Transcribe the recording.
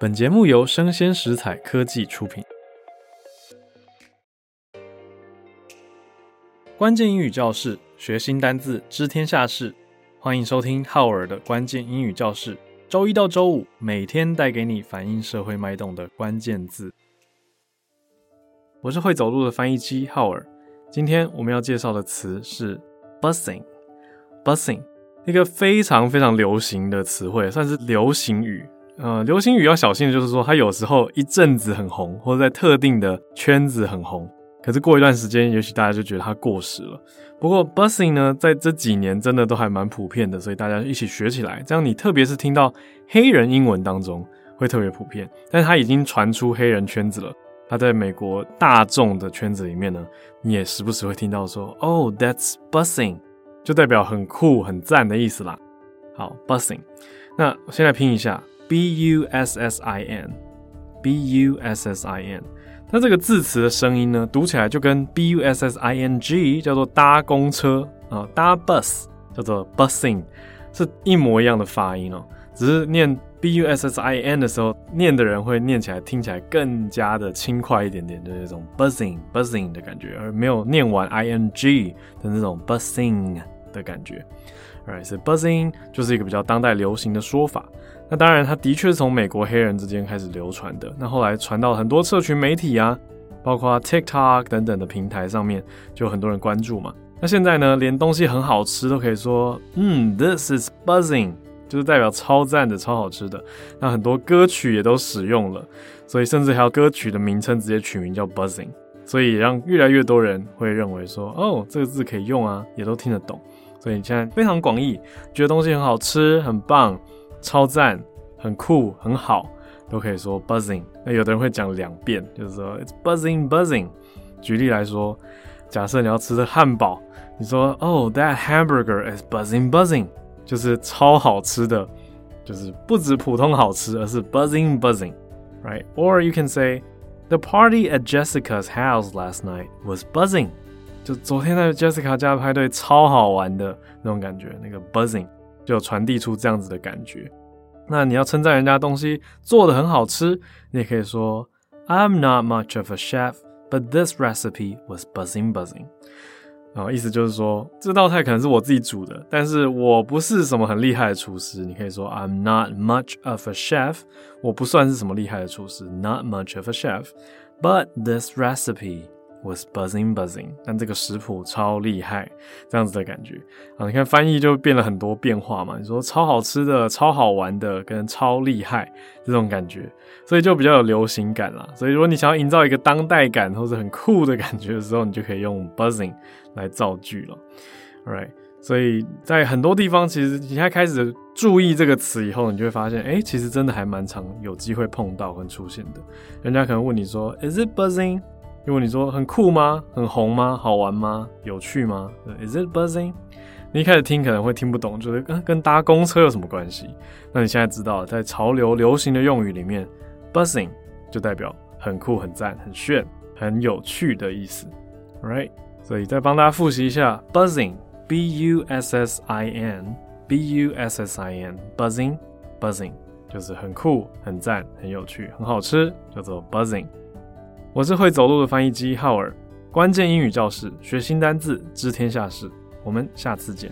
本节目由生鲜食材科技出品。关键英语教室，学新单字，知天下事。欢迎收听浩尔的关键英语教室。周一到周五，每天带给你反映社会脉动的关键字。我是会走路的翻译机浩尔。今天我们要介绍的词是 busing，busing，一个非常非常流行的词汇，算是流行语。呃，流行语要小心的就是说，它有时候一阵子很红，或者在特定的圈子很红，可是过一段时间，也许大家就觉得它过时了。不过 bussing 呢，在这几年真的都还蛮普遍的，所以大家一起学起来，这样你特别是听到黑人英文当中会特别普遍。但是它已经传出黑人圈子了，它在美国大众的圈子里面呢，你也时不时会听到说，Oh, that's bussing，。就代表很酷、很赞的意思啦。好 bussing，那我现在拼一下，b u s s i n，b u s s i n。那这个字词的声音呢，读起来就跟 b u s s i n g 叫做搭公车啊，搭 bus 叫做 buzzing，是一模一样的发音哦。只是念 b u s s i n 的时候，念的人会念起来听起来更加的轻快一点点，就是那种 buzzing buzzing 的感觉，而没有念完 i n g 的那种 buzzing。的感觉，Alright，所以 buzzing 就是一个比较当代流行的说法。那当然，它的确是从美国黑人之间开始流传的。那后来传到很多社群媒体啊，包括 TikTok 等等的平台上面，就很多人关注嘛。那现在呢，连东西很好吃都可以说，嗯，This is buzzing，就是代表超赞的、超好吃的。那很多歌曲也都使用了，所以甚至还有歌曲的名称直接取名叫 buzzing，所以让越来越多人会认为说，哦，这个字可以用啊，也都听得懂。所以你现在非常广义，觉得东西很好吃、很棒、超赞、很酷、很好，都可以说 buzzing。那有的人会讲两遍，就是说 it's buzzing buzzing。举例来说，假设你要吃的汉堡，你说 oh that hamburger is buzzing buzzing，就是超好吃的，就是不止普通好吃，而是 buzzing buzzing，right？Or you can say the party at Jessica's house last night was buzzing。就昨天在 Jessica 家的派对超好玩的那种感觉，那个 buzzing 就传递出这样子的感觉。那你要称赞人家东西做得很好吃，你也可以说 I'm not much of a chef, but this recipe was buzzing buzzing。然后，意思就是说这道菜可能是我自己煮的，但是我不是什么很厉害的厨师。你可以说 I'm not much of a chef，我不算是什么厉害的厨师，not much of a chef, but this recipe。Was buzzing buzzing，但这个食谱超厉害，这样子的感觉啊！你看翻译就变了很多变化嘛。你说超好吃的、超好玩的，跟超厉害这种感觉，所以就比较有流行感啦。所以如果你想要营造一个当代感或者很酷的感觉的时候，你就可以用 buzzing 来造句了。Alright，所以在很多地方，其实你在开始注意这个词以后，你就会发现，哎，其实真的还蛮常有机会碰到跟出现的。人家可能问你说，Is it buzzing？因为你说很酷吗？很红吗？好玩吗？有趣吗？Is it buzzing？你一开始听可能会听不懂，就是跟跟搭公车有什么关系？那你现在知道，在潮流流行的用语里面，buzzing 就代表很酷、很赞、很炫、很有趣的意思，right？所以再帮大家复习一下，buzzing，b u s s i n，b u s s i n，buzzing，buzzing 就是很酷、很赞、很有趣、很好吃，叫做 buzzing。我是会走路的翻译机浩尔，关键英语教室，学新单字，知天下事。我们下次见。